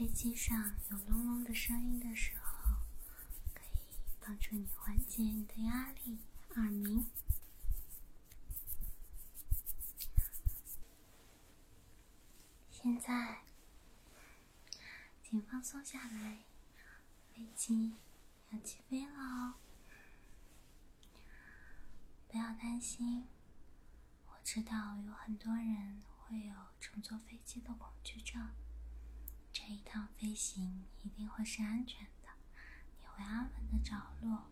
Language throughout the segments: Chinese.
飞机上有隆隆的声音的时候，可以帮助你缓解你的压力、耳鸣。现在，请放松下来，飞机要起飞了哦！不要担心，我知道有很多人会有乘坐飞机的恐惧症。这一趟飞行一定会是安全的，你会安稳的着落。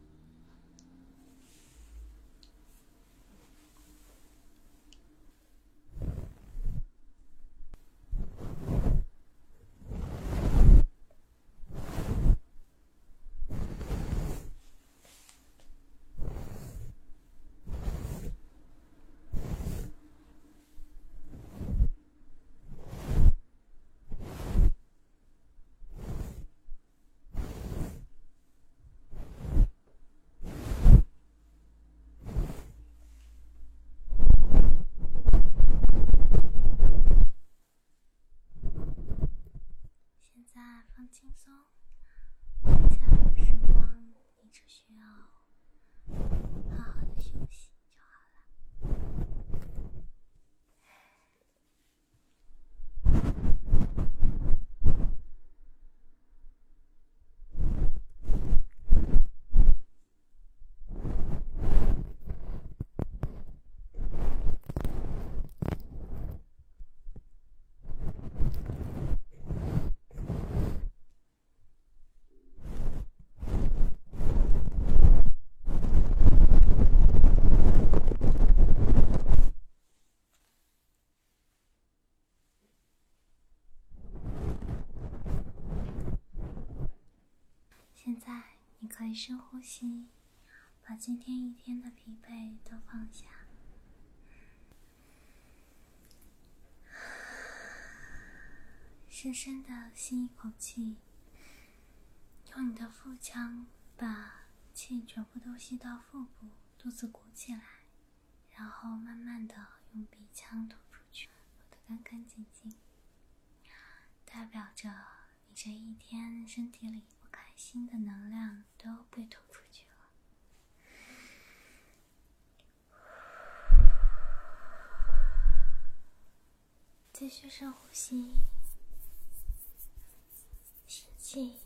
现在放轻松，接下来的时光，你只需要好好的休息就好了。现在深呼吸，把今天一天的疲惫都放下。深深的吸一口气，用你的腹腔把气全部都吸到腹部，肚子鼓起来，然后慢慢的用鼻腔吐出去，吐得干干净净，代表着你这一天身体里开心的能量都被吐出去了。继续深呼吸，吸气，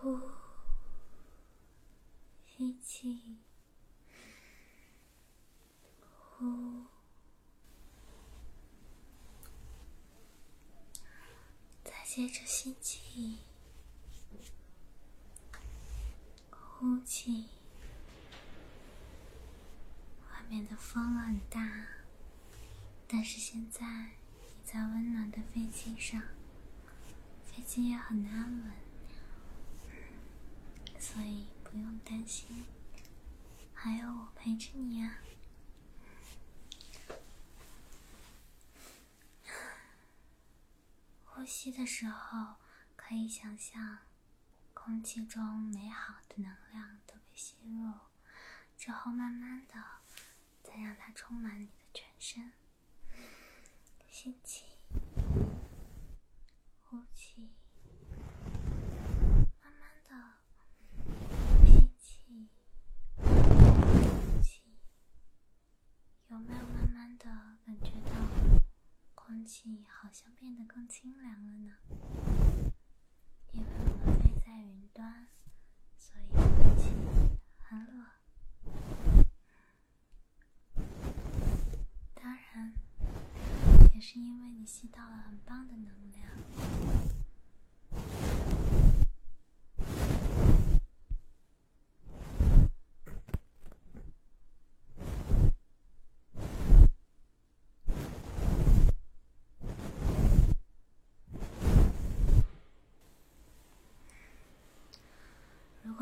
呼，吸气，接着吸气，呼气。外面的风很大，但是现在你在温暖的飞机上，飞机也很安稳，所以不用担心，还有我陪着你呀、呼吸的时候，可以想象空气中美好的能量都被吸入，之后慢慢的再让它充满你的全身。吸气，呼气，慢慢的吸气，呼气，有没有慢慢的感觉到空气好像变得更清凉了呢？因为我们飞在云端，所以空气很冷。当然，也是因为你吸到了很棒的能量。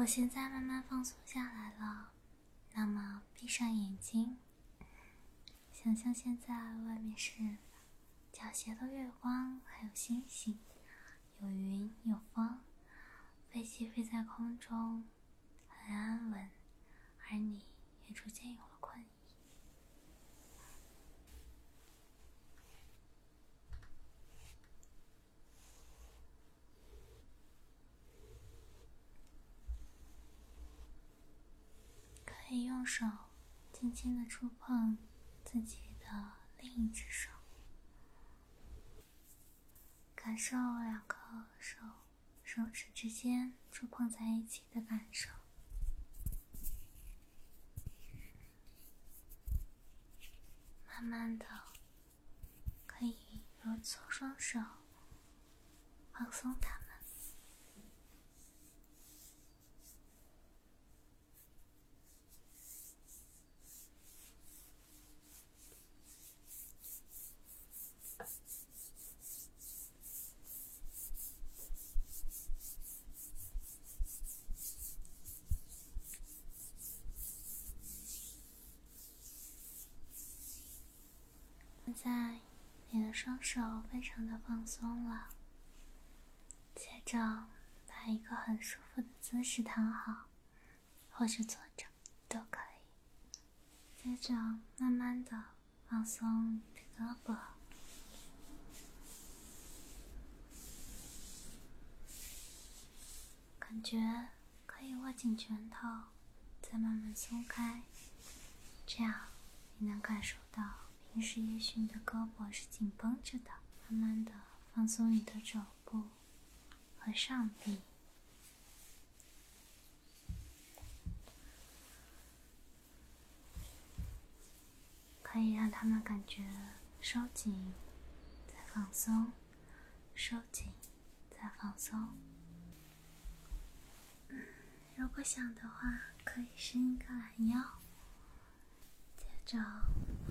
我现在慢慢放松下来了，那么闭上眼睛，想象现在外面是皎洁的月光，还有星星，有云有风，飞机飞在空中，很安稳，而你也逐渐有了困意。以用手轻轻的触碰自己的另一只手，感受两个手手指之间触碰在一起的感受。慢慢的，可以揉搓双手，放松它们。现在，你双手非常的放松了。接着，把一个很舒服的姿势躺好，或是坐着都可以。接着，慢慢的放松你的胳膊，感觉可以握紧拳头，再慢慢松开，这样你能感受到。平时也许你的胳膊是紧绷着的，慢慢的放松你的肘部和上臂，可以让他们感觉收紧，再放松，收紧，再放松。如果想的话，可以伸一个懒腰。接着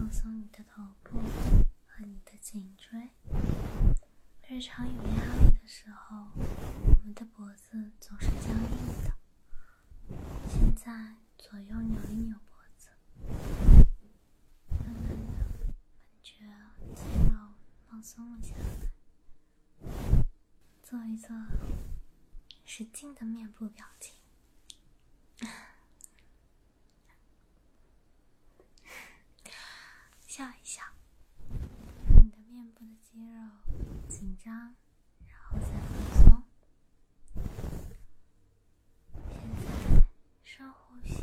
放松你的头部和你的颈椎。日常有压力的时候，我们的脖子总是僵硬的。现在左右扭一扭脖子，慢慢的感觉肌肉放松了下来。做一做使劲的面部表情。笑一笑，让你的面部的肌肉紧张，然后再放松。现在深呼吸，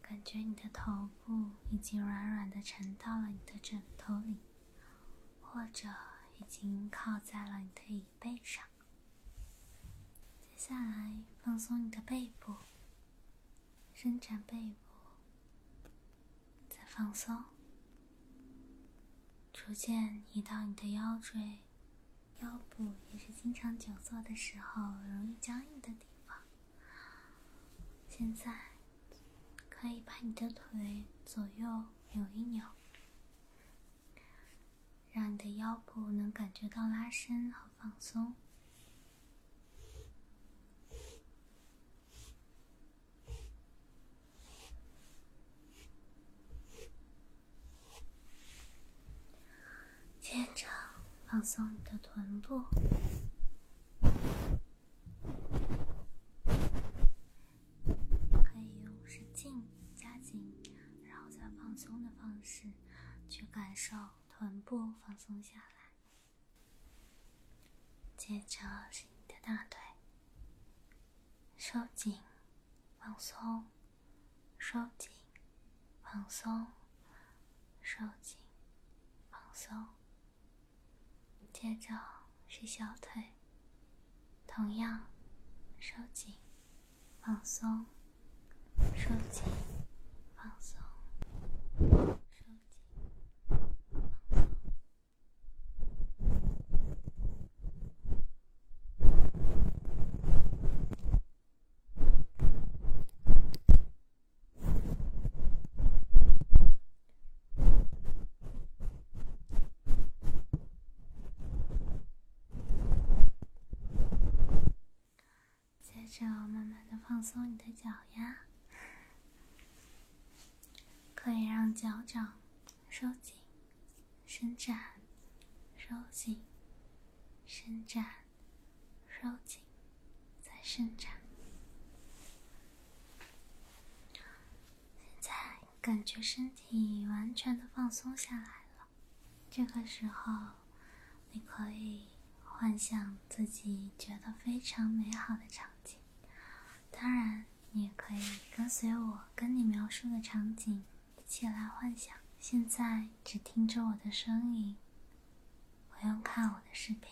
感觉你的头部已经软软的沉到了你的枕头里，或者已经靠在了你的椅背上。接下来放松你的背部，伸展背部。放松，逐渐移到你的腰椎、腰部，也是经常久坐的时候容易僵硬的地方。现在可以把你的腿左右扭一扭，让你的腰部能感觉到拉伸和放松。接着放松你的臀部，可以用使劲加紧，然后再放松的方式去感受臀部放松下来。接着是你的大腿，收紧，放松，收紧，放松，收紧，放松。接着是小腿，同样收紧、放松、收紧、放松。着慢慢的放松你的脚丫，可以让脚掌收紧、伸展、收紧、伸展、收紧，再伸展。现在感觉身体完全的放松下来了，这个时候你可以幻想自己觉得非常美好的场景。当然，你也可以跟随我跟你描述的场景一起来幻想。现在只听着我的声音，不用看我的视频。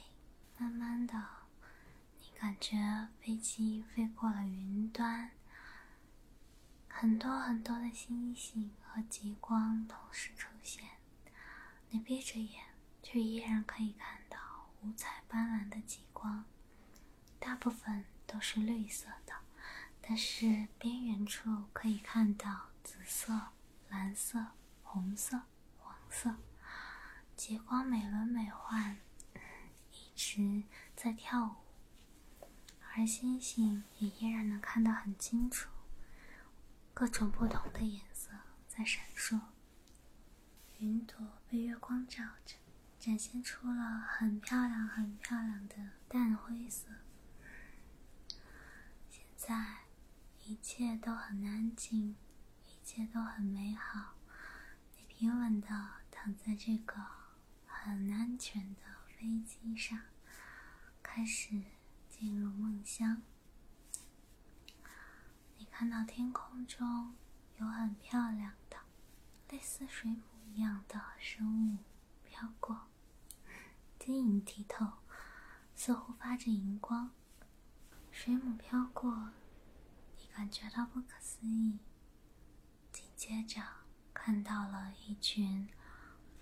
慢慢的，你感觉飞机飞过了云端，很多很多的星星和极光同时出现。你闭着眼，却依然可以看到五彩斑斓的极光，大部分都是绿色的，但是边缘处可以看到紫色、蓝色。红色、黄色，极光美轮美奂，一直在跳舞，而星星也依然能看得很清楚，各种不同的颜色在闪烁。云朵被月光照着，展现出了很漂亮、很漂亮的淡灰色。现在一切都很安静，一切都很美好。你平稳的躺在这个很安全的飞机上，开始进入梦乡。你看到天空中有很漂亮的、类似水母一样的生物飘过，晶莹剔透，似乎发着荧光。水母飘过，感觉到不可思议。紧接着。看到了一群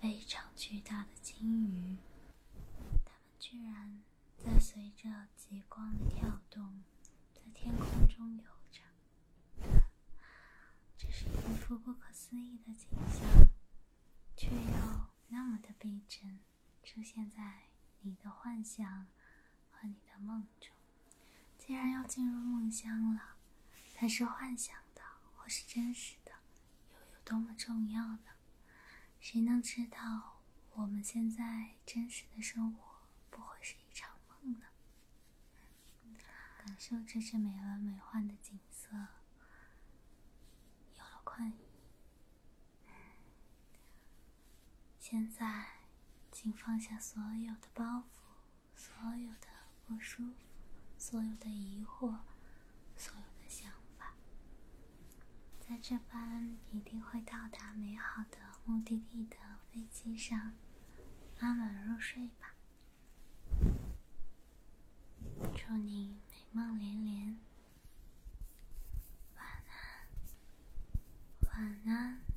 非常巨大的鲸鱼，它们居然在随着极光的跳动，在天空中游着。这是一幅不可思议的景象，却又那么的逼真，出现在你的幻想和你的梦中。既然要进入梦乡了，它是幻想的或是真实的？又有多么重要呢？谁能知道我们现在真实的生活不会是一场梦呢？感受着这美轮美奂的景色，有了困意。现在，请放下所有的包袱，所有的不舒服，所有的疑惑，所有。在这班一定会到达美好的目的地的飞机上，安稳入睡吧。祝你美梦连连，晚安，晚安。